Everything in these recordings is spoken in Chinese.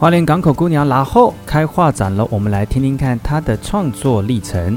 花莲港口姑娘拉后开画展了，我们来听听看她的创作历程。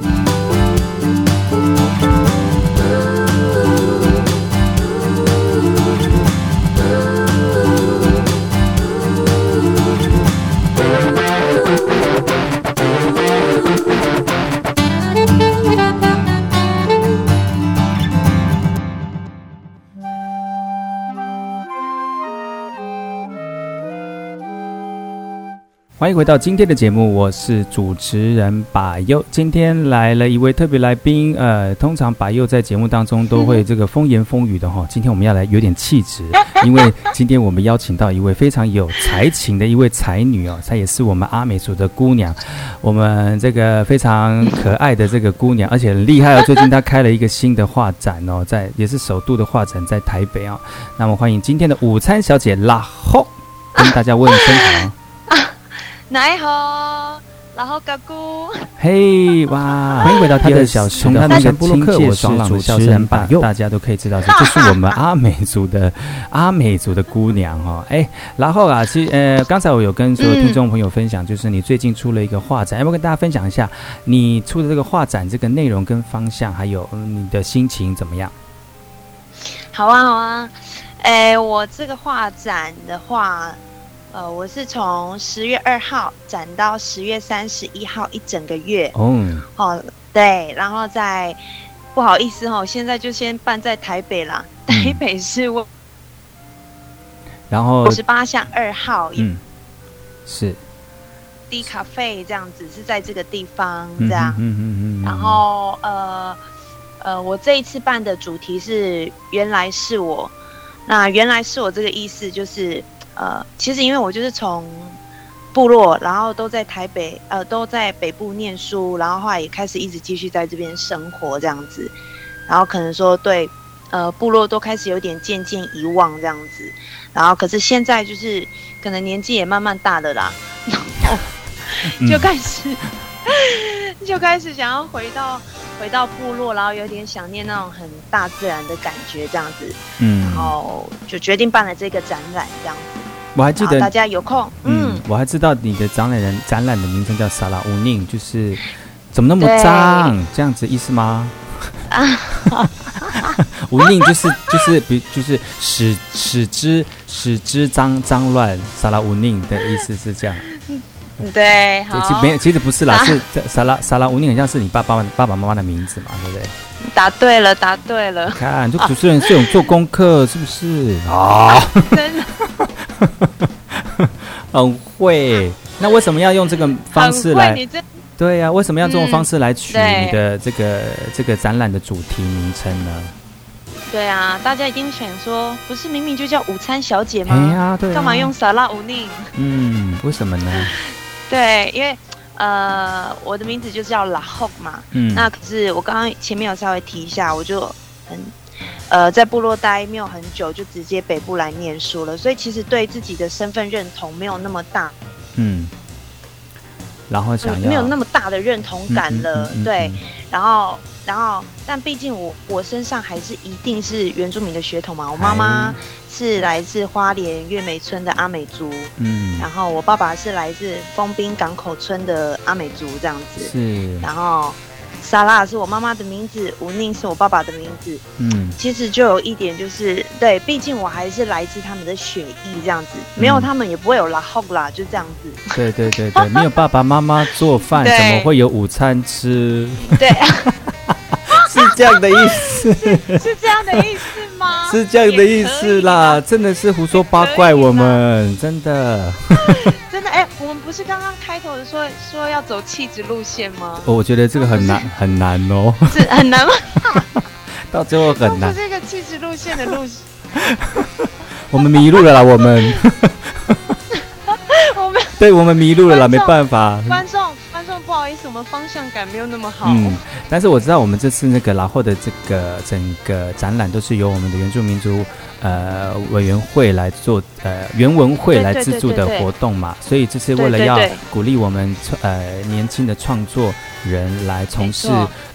欢迎回到今天的节目，我是主持人把佑。今天来了一位特别来宾，呃，通常把佑在节目当中都会 这个风言风语的哈。今天我们要来有点气质，因为今天我们邀请到一位非常有才情的一位才女哦，她也是我们阿美族的姑娘，我们这个非常可爱的这个姑娘，而且很厉害哦。最近她开了一个新的画展哦，在也是首度的画展在台北啊、哦。那么欢迎今天的午餐小姐拉后，跟大家问声好。你好，然后嘎咕，嘿哇！欢迎回到他的小时，从他那个亲切爽朗的主持人把大家都可以知道，这就是我们阿美族的阿美族的姑娘哈。哎，然后啊，其实呃，刚才我有跟所有听众朋友分享，就是你最近出了一个画展，要不要跟大家分享一下你出的这个画展这个内容跟方向，还有你的心情怎么样？好啊，好啊，哎，我这个画展的话。呃，我是从十月二号展到十月三十一号一整个月。哦，好，对，然后再不好意思哈，现在就先办在台北啦。嗯、台北是我，然后十八巷二号，嗯，是，D 咖啡这样子是在这个地方这样，嗯嗯嗯，嗯，嗯，然后呃呃，我这一次办的主题是原来是我，那原来是我这个意思就是。呃，其实因为我就是从部落，然后都在台北，呃，都在北部念书，然后后来也开始一直继续在这边生活这样子，然后可能说对，呃，部落都开始有点渐渐遗忘这样子，然后可是现在就是可能年纪也慢慢大了啦，然后就开始、嗯、就开始想要回到 回到部落，然后有点想念那种很大自然的感觉这样子，嗯，然后就决定办了这个展览这样子。我还记得大家有空，嗯，嗯，我还知道你的展览人展览的名称叫萨拉乌宁，就是怎么那么脏这样子意思吗？啊，乌宁就是就是比就是使使之使之脏脏乱，萨拉乌宁的意思是这样。对，其实没有，其实不是啦，是萨拉萨拉乌宁，很像是你爸爸爸爸妈妈的名字嘛，对不对？答对了，答对了。看，这主持人是有做功课，是不是啊？真的。很会，那为什么要用这个方式来？对呀、啊，为什么要这种方式来取你的这个、嗯、这个展览的主题名称呢？对啊，大家一定想说，不是明明就叫午餐小姐吗？哎呀，对、啊，干嘛用萨拉乌宁？嗯，为什么呢？对，因为呃，我的名字就叫拉后嘛。嗯，那可是我刚刚前面有稍微提一下，我就很。呃，在部落待没有很久，就直接北部来念书了，所以其实对自己的身份认同没有那么大，嗯，然后想要、嗯、没有那么大的认同感了，嗯嗯嗯嗯、对，然后然后，但毕竟我我身上还是一定是原住民的血统嘛，我妈妈是来自花莲月梅村的阿美族，嗯，然后我爸爸是来自丰滨港口村的阿美族，这样子，是，然后。萨拉是我妈妈的名字，吴宁是我爸爸的名字。嗯，其实就有一点就是，对，毕竟我还是来自他们的血液，这样子，没有他们也不会有拉后啦，就这样子。对对对对，没有爸爸妈妈做饭，怎么会有午餐吃？对，是这样的意思。是这样的意思吗？是这样的意思啦，真的是胡说八怪，我们真的。是刚刚开头的说说要走气质路线吗？我觉得这个很难很难哦，是很难吗？到最后很难。是这个气质路线的路线，我们迷路了啦，我们。我们对我们迷路了啦，没办法。观众好意思，我们方向感没有那么好。嗯，但是我知道我们这次那个拉货的这个整个展览都是由我们的原住民族。呃委员会来做呃原文会来资助的活动嘛，所以这是为了要鼓励我们呃年轻的创作人来从事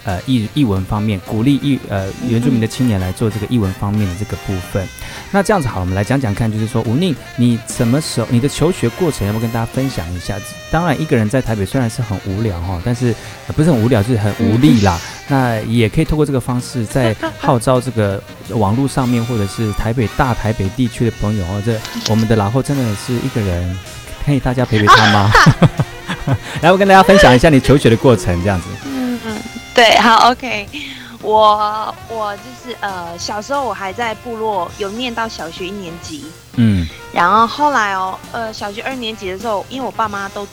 呃艺艺文方面，鼓励艺呃原住民的青年来做这个艺文方面的这个部分。那这样子好，我们来讲讲看，就是说吴宁，你什么时候你的求学过程要不要跟大家分享一下？当然，一个人在台北虽然是很无聊哈，但是不是很无聊，就是很无力啦。那也可以透过这个方式，在号召这个网络上面，或者是台北大台北地区的朋友哦，这我们的老后真的是一个人，可以大家陪陪他吗？来，我跟大家分享一下你求学的过程，这样子。嗯嗯，对，好，OK。我我就是呃，小时候我还在部落有念到小学一年级，嗯，然后后来哦，呃，小学二年级的时候，因为我爸妈都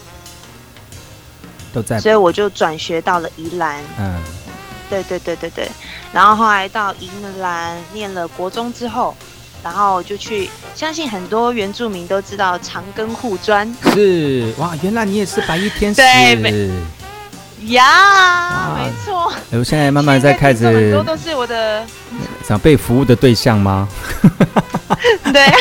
都在，所以我就转学到了宜兰，嗯，对对对对对，然后后来到宜兰念了国中之后，然后就去，相信很多原住民都知道长庚护专，是哇，原来你也是白衣天使。对呀，没错。我现在慢慢在开始，很多都是我的长辈服务的对象吗？对，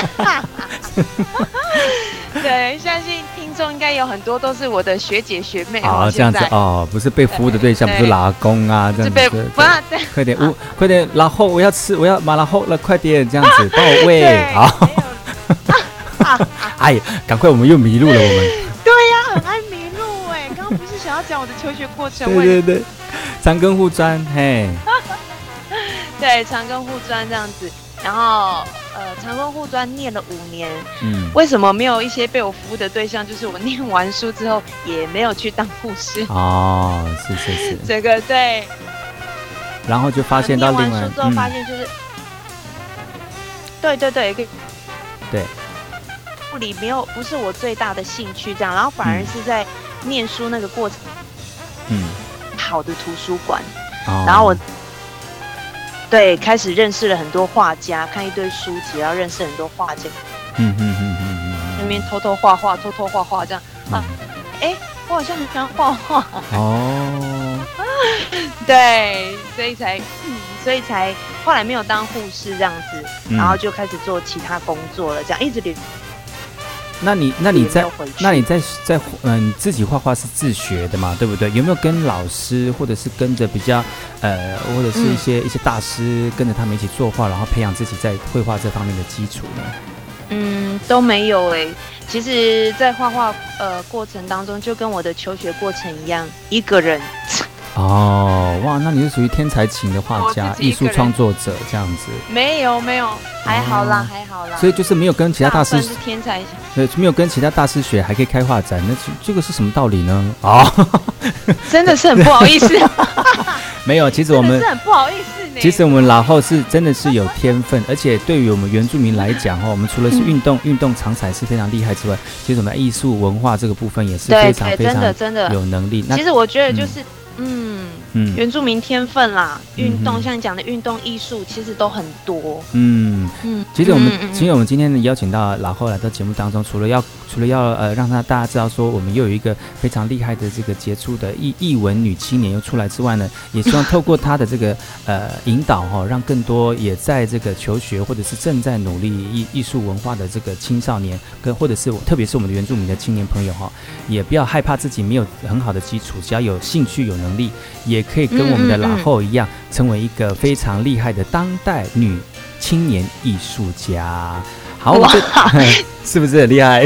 对，相信听众应该有很多都是我的学姐学妹。哦，这样子哦，不是被服务的对象，不是老公啊，这样子。快点，我快点，然后我要吃，我要马拉后了，快点，这样子帮我喂。好，哎，赶快，我们又迷路了，我们。对呀，很爱迷路。哎，剛不是。想要讲我的求学过程，对对对，长庚护专，嘿，对，长庚护专这样子，然后呃，长庚护专念了五年，嗯，为什么没有一些被我服务的对象？就是我念完书之后也没有去当护士哦，是是是，这 个对，然后就发现到另外，念完书之后发现就是，嗯、对对对，对，护理没有不是我最大的兴趣，这样，然后反而是在。嗯。念书那个过程，嗯，好的图书馆，哦、然后我，对，开始认识了很多画家，看一堆书籍，然后认识很多画家，嗯嗯嗯嗯嗯，那边偷偷画画，偷偷画画这样，啊，我好像很喜欢画画，哦，对，所以才，嗯，所以才后来没有当护士这样子，嗯、然后就开始做其他工作了，这样一直连。那你那你在那你在在嗯，你自己画画是自学的嘛，对不对？有没有跟老师或者是跟着比较呃，或者是一些、嗯、一些大师跟着他们一起作画，然后培养自己在绘画这方面的基础呢？嗯，都没有哎、欸。其实，在画画呃过程当中，就跟我的求学过程一样，一个人。哦，哇，那你是属于天才型的画家、艺术创作者这样子？没有，没有，还好啦，哦、还好啦。所以就是没有跟其他大师，是天才型，对，没有跟其他大师学，还可以开画展，那这个是什么道理呢？哦，真的是很不好意思。没有，其实我们是很不好意思呢。其实我们老后是真的是有天分，而且对于我们原住民来讲哈，我们除了是运动、运动长才是非常厉害之外，其实我们艺术文化这个部分也是非常非常真的有能力。那其实我觉得就是。嗯嗯嗯，原住民天分啦，运动、像你讲的运动艺术，其实都很多。嗯嗯，其实我们，其实我们今天呢邀请到老后来到节目当中，除了要除了要呃让他大家知道说我们又有一个非常厉害的这个杰出的艺艺文女青年又出来之外呢，也希望透过她的这个 呃引导哈、哦，让更多也在这个求学或者是正在努力艺艺术文化的这个青少年跟或者是特别是我们的原住民的青年朋友哈、哦，也不要害怕自己没有很好的基础，只要有兴趣有能力，也可以跟我们的老后一样，成为一个非常厉害的当代女青年艺术家。好，哇是不是很厉害？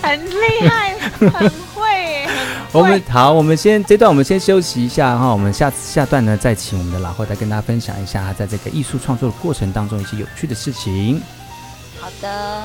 很厉害，很会。我们好，我们先这段我们先休息一下哈，我们下下段呢再请我们的老后再跟大家分享一下他在这个艺术创作的过程当中一些有趣的事情。好的。